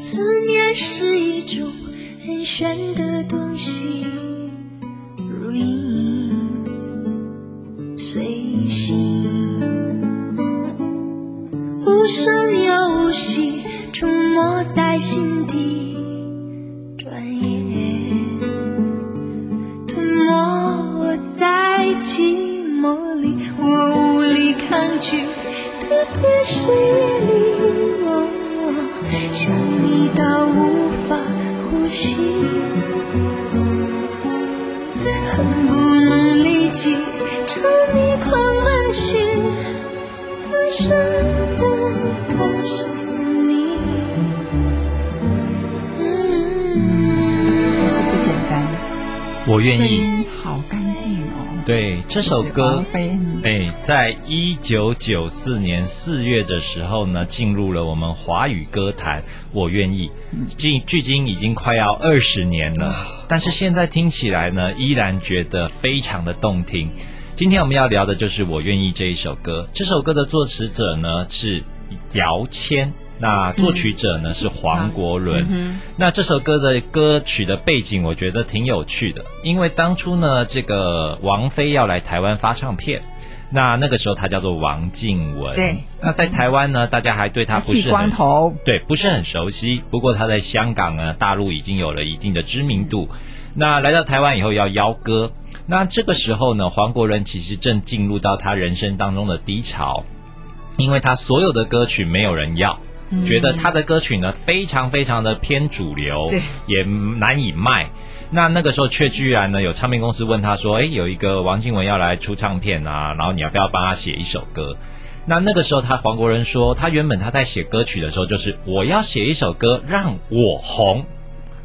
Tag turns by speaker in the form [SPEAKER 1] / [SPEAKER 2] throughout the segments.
[SPEAKER 1] 思念是一种很玄的东西，如影随形，无声又无息，出没在心底，转眼。吞没我在寂寞里，我无力抗拒，特别是夜里，想你到无法呼吸，恨不能立即朝你狂奔去，大声的可是你。
[SPEAKER 2] 也是不简单，
[SPEAKER 3] 我愿意。
[SPEAKER 2] 声音好干净哦。
[SPEAKER 3] 对这首歌哎，在一九九四年四月的时候呢，进入了我们华语歌坛。我愿意，距距今已经快要二十年了，但是现在听起来呢，依然觉得非常的动听。今天我们要聊的就是《我愿意》这一首歌。这首歌的作词者呢是姚谦，那作曲者呢是黄国伦。
[SPEAKER 2] 嗯
[SPEAKER 3] 那这首歌的歌曲的背景，我觉得挺有趣的，因为当初呢，这个王菲要来台湾发唱片，那那个时候她叫做王静雯。
[SPEAKER 2] 对。
[SPEAKER 3] 那在台湾呢，大家还对她不是很
[SPEAKER 2] 光头，
[SPEAKER 3] 对，不是很熟悉。不过她在香港呢，大陆已经有了一定的知名度。那来到台湾以后要邀歌，那这个时候呢，黄国伦其实正进入到他人生当中的低潮，因为他所有的歌曲没有人要。
[SPEAKER 2] 嗯
[SPEAKER 3] 觉得他的歌曲呢非常非常的偏主流
[SPEAKER 2] 对，
[SPEAKER 3] 也难以卖。那那个时候却居然呢有唱片公司问他说：“诶，有一个王静雯要来出唱片啊，然后你要不要帮他写一首歌？”那那个时候他黄国仁说，他原本他在写歌曲的时候就是我要写一首歌让我红，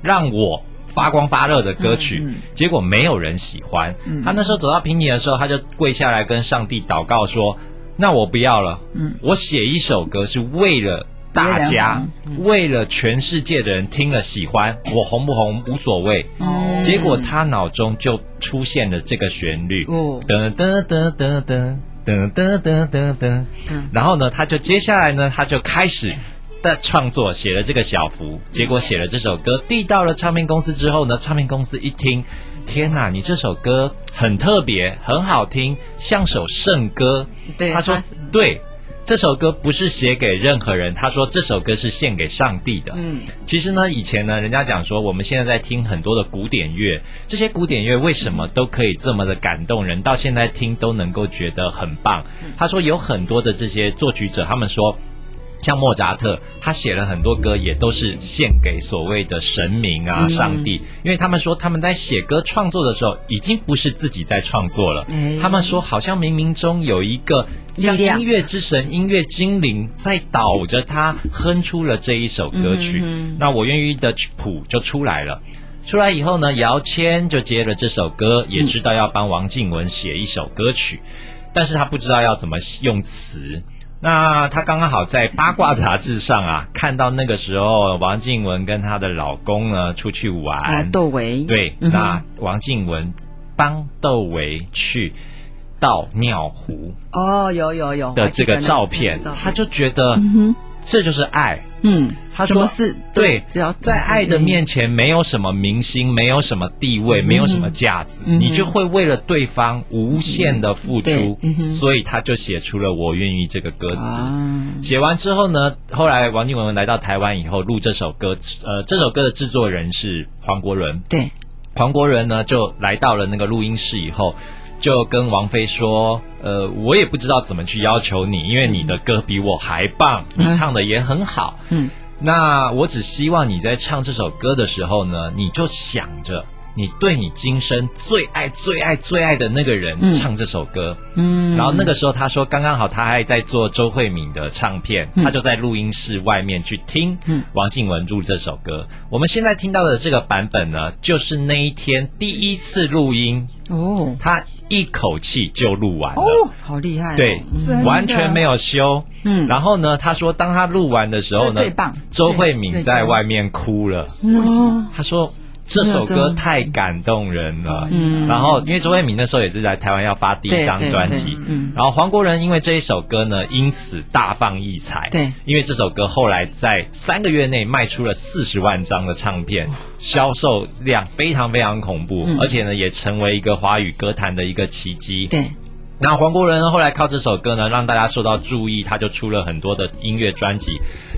[SPEAKER 3] 让我发光发热的歌曲，
[SPEAKER 2] 嗯嗯
[SPEAKER 3] 结果没有人喜欢。
[SPEAKER 2] 嗯
[SPEAKER 3] 他那时候走到瓶颈的时候，他就跪下来跟上帝祷告说：“那我不要了，
[SPEAKER 2] 嗯
[SPEAKER 3] 我写一首歌是为了大家，为了全世界的人听了喜欢，我红不红无所谓。
[SPEAKER 2] 哦。
[SPEAKER 3] 结果他脑中就出现了这个旋律，
[SPEAKER 2] 哦。
[SPEAKER 3] 噔噔噔噔噔噔噔噔噔然后呢，他就接下来呢，他就开始。的创作写了这个小福，结果写了这首歌，递到了唱片公司之后呢，唱片公司一听，天哪，你这首歌很特别，很好听，像首圣歌。
[SPEAKER 2] 对
[SPEAKER 3] 他说对，这首歌不是写给任何人，他说这首歌是献给上帝的。
[SPEAKER 2] 嗯
[SPEAKER 3] 其实呢，以前呢，人家讲说，我们现在在听很多的古典乐，这些古典乐为什么都可以这么的感动人？到现在听都能够觉得很棒。他说有很多的这些作曲者，他们说。像莫扎特，他写了很多歌，也都是献给所谓的神明啊、
[SPEAKER 2] 嗯
[SPEAKER 3] 上帝，因为他们说他们在写歌创作的时候，已经不是自己在创作了。
[SPEAKER 2] 哎
[SPEAKER 3] 他们说，好像冥冥中有一个像音乐之神、音乐精灵在导着他哼出了这一首歌曲。
[SPEAKER 2] 嗯
[SPEAKER 3] 那我愿意的谱就出来了。出来以后呢，姚谦就接了这首歌，也知道要帮王静雯写一首歌曲，但是他不知道要怎么用词。那他刚刚好在八卦杂志上啊，看到那个时候王静雯跟她的老公呢出去玩，
[SPEAKER 2] 啊，窦唯，
[SPEAKER 3] 对，
[SPEAKER 2] 嗯
[SPEAKER 3] 那王静雯帮窦唯去倒尿壶
[SPEAKER 2] 哦，有有有
[SPEAKER 3] 的这个照片，他就觉得这就是爱。
[SPEAKER 2] 嗯，
[SPEAKER 3] 他说
[SPEAKER 2] 是
[SPEAKER 3] 对，
[SPEAKER 2] 只要
[SPEAKER 3] 在爱的面前，没有什么明星，没有什么地位，没有什么价值，你就会为了对方无限的付出
[SPEAKER 2] 嗯，
[SPEAKER 3] 所以他就写出了“我愿意”这个歌词。
[SPEAKER 2] 啊，
[SPEAKER 3] 写完之后呢，后来王静雯来到台湾以后录这首歌，呃，这首歌的制作人是黄国伦。
[SPEAKER 2] 对，
[SPEAKER 3] 黄国伦呢就来到了那个录音室以后，就跟王菲说：“呃，我也不知道怎么去要求你，因为你的歌比我还棒，你
[SPEAKER 2] 嗯
[SPEAKER 3] 唱的也很好。
[SPEAKER 2] 嗯
[SPEAKER 3] 那我只希望你在唱这首歌的时候呢，你就想着你对你今生最爱、最爱、最爱的那个人
[SPEAKER 2] 嗯。
[SPEAKER 3] 唱这首歌。
[SPEAKER 2] 嗯，
[SPEAKER 3] 然后那个时候他说，刚刚好他还在做周慧敏的唱片，
[SPEAKER 2] 嗯。
[SPEAKER 3] 他就在录音室外面去听
[SPEAKER 2] 嗯。
[SPEAKER 3] 王静文录这首歌。我们现在听到的这个版本呢，就是那一天第一次录音，
[SPEAKER 2] 哦。
[SPEAKER 3] 他一口气就录完了。
[SPEAKER 2] 哦，好厉害哦，
[SPEAKER 3] 对
[SPEAKER 2] 嗯，
[SPEAKER 3] 完全没有修。
[SPEAKER 2] 嗯。
[SPEAKER 3] 然后呢，他说，当他录完的时候呢
[SPEAKER 2] 最棒，
[SPEAKER 3] 周慧敏在外面哭了。
[SPEAKER 2] 为什么，
[SPEAKER 3] 他说，这首歌太感动人了。
[SPEAKER 2] 嗯
[SPEAKER 3] 然后因为周慧敏那时候也是在台湾要发第一张专辑，
[SPEAKER 2] 嗯
[SPEAKER 3] 然后黄国仁因为这一首歌呢，因此大放异彩。
[SPEAKER 2] 对
[SPEAKER 3] 因为这首歌后来在三个月内卖出了四十万张的唱片，销售量非常非常恐怖，
[SPEAKER 2] 嗯
[SPEAKER 3] 而且呢也成为一个华语歌坛的一个奇迹。
[SPEAKER 2] 对，
[SPEAKER 3] 那黄国仁，后来靠这首歌呢，让大家受到注意，他就出了很多的音乐专辑。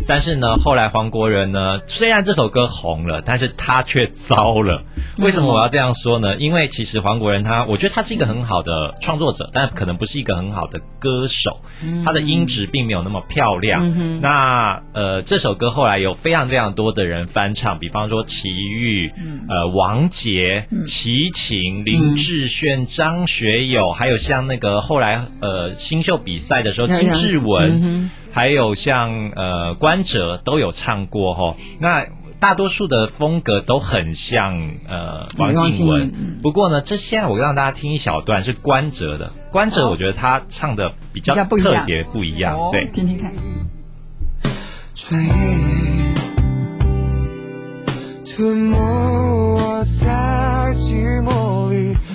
[SPEAKER 3] 但是呢，后来黄国仁呢，虽然这首歌红了，但是他却糟了。为什么我要这样说呢？因为其实黄国仁他，我觉得他是一个很好的创作者，但可能不是一个很好的歌手。他的音质并没有那么漂亮。
[SPEAKER 2] 嗯
[SPEAKER 3] 那呃，这首歌后来有非常非常多的人翻唱，比方说齐豫、
[SPEAKER 2] 嗯
[SPEAKER 3] 呃王杰、齐秦、林志炫、张学友，还有像那个后来呃新秀比赛的时候，金志文，
[SPEAKER 2] 嗯
[SPEAKER 3] 还有像呃关喆都有唱过哈。那大多数的风格都很像呃王
[SPEAKER 2] 王
[SPEAKER 3] 静文
[SPEAKER 2] 文，嗯。
[SPEAKER 3] 不过呢，这现在我让大家听一小段是关喆的，关喆我觉得他唱的比较特别不一样，
[SPEAKER 2] 哦
[SPEAKER 3] 对。
[SPEAKER 2] 听听看。
[SPEAKER 4] 追忆，吞没我在寂寞里，我无力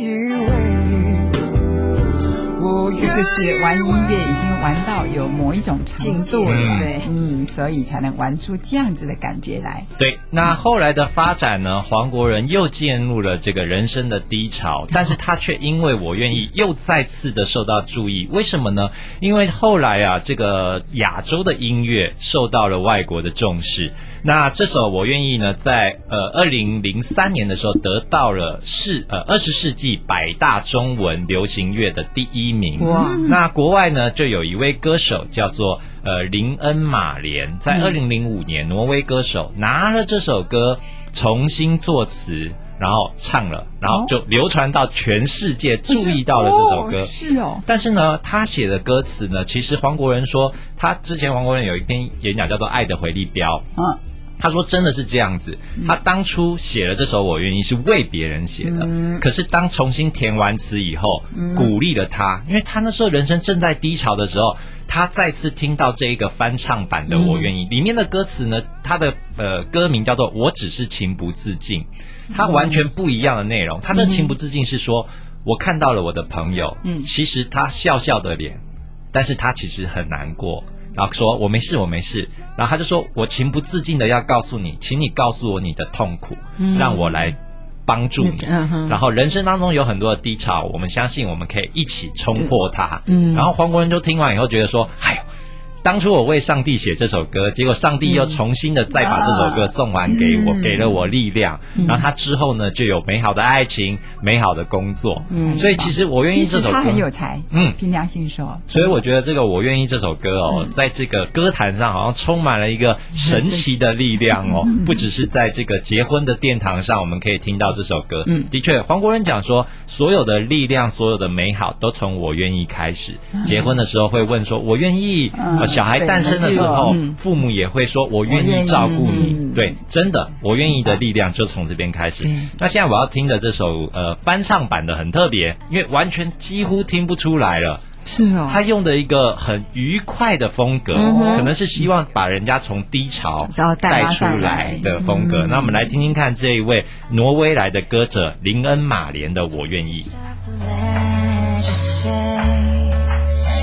[SPEAKER 4] 以为你，我
[SPEAKER 5] 就是玩音乐已经玩到有某一种程度了，
[SPEAKER 3] 嗯
[SPEAKER 5] 对，嗯，所以才能玩出这样子的感觉来。
[SPEAKER 3] 对，那后来的发展呢？黄国仁又进入了这个人生的低潮，但是他却因为我愿意，又再次的受到注意。为什么呢？因为后来啊，这个亚洲的音乐受到了外国的重视。那这首《我愿意》呢，在呃二零零三年的时候得到了世呃二十世纪百大中文流行乐的第一名。
[SPEAKER 2] 哇。
[SPEAKER 3] 那国外呢，就有一位歌手叫做呃林恩马莲，在二零零五年，挪威歌手拿了这首歌重新作词，然后唱了，然后就流传到全世界，注意到了这首歌。
[SPEAKER 5] 哦是哦，
[SPEAKER 3] 但是呢，他写的歌词呢，其实黄国仁说，他之前黄国仁有一篇演讲叫做《爱的回力标》，
[SPEAKER 5] 嗯，
[SPEAKER 3] 他说真的是这样子，他当初写了这首《我愿意》是为别人写的，
[SPEAKER 5] 嗯。
[SPEAKER 3] 可是当重新填完词以后，鼓励了他，因为他那时候人生正在低潮的时候，他再次听到这一个翻唱版的《我愿意》，里面的歌词呢，他的呃歌名叫做《我只是情不自禁》，它完全不一样的内容。他的情不自禁是说，我看到了我的朋友，
[SPEAKER 5] 嗯。
[SPEAKER 3] 其实他笑笑的脸，但是他其实很难过，然后说我没事，我没事。然后他就说我情不自禁的要告诉你，请你告诉我你的痛苦，让我来帮助你。
[SPEAKER 2] 嗯
[SPEAKER 3] 然后人生当中有很多的低潮，我们相信我们可以一起冲破它。
[SPEAKER 2] 嗯
[SPEAKER 3] 然后黄国仁就听完以后觉得说，哎呦。当初我为上帝写这首歌，结果上帝又重新的再把这首歌送还给我，
[SPEAKER 2] 嗯。
[SPEAKER 3] 给了我力量。然后他之后呢，就有美好的爱情、美好的工作。
[SPEAKER 2] 嗯。
[SPEAKER 3] 所以其实我愿意这首歌，
[SPEAKER 5] 很有才，
[SPEAKER 3] 嗯。
[SPEAKER 5] 凭良心说，
[SPEAKER 3] 所以我觉得这个《我愿意》这首歌哦，
[SPEAKER 5] 嗯。
[SPEAKER 3] 在这个歌坛上好像充满了一个神奇的力量哦，不只是在这个结婚的殿堂上，我们可以听到这首歌。
[SPEAKER 2] 嗯。
[SPEAKER 3] 的确，黄国仁讲说，所有的力量、所有的美好，都从“我愿意”开始。结婚的时候会问说“我愿意”，小孩诞生的时候
[SPEAKER 2] 嗯，
[SPEAKER 3] 父母也会说“我愿意照顾你”
[SPEAKER 2] 嗯
[SPEAKER 3] 对，真的，“我愿意”的力量就从这边开始。那现在我要听的这首呃翻唱版的很特别，因为完全几乎听不出来了。
[SPEAKER 2] 是哦，
[SPEAKER 3] 他用的一个很愉快的风格，
[SPEAKER 2] 嗯
[SPEAKER 3] 可能是希望把人家从低潮
[SPEAKER 2] 然后带
[SPEAKER 3] 带出来
[SPEAKER 2] 来
[SPEAKER 3] 的风格。
[SPEAKER 2] 嗯
[SPEAKER 3] 那我们来听听看这一位挪威来的歌者林恩马莲的《我愿意》。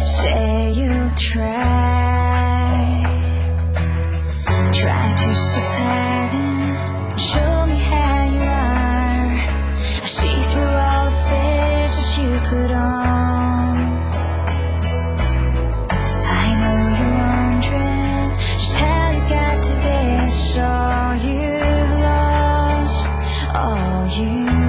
[SPEAKER 1] Say, try, 倒影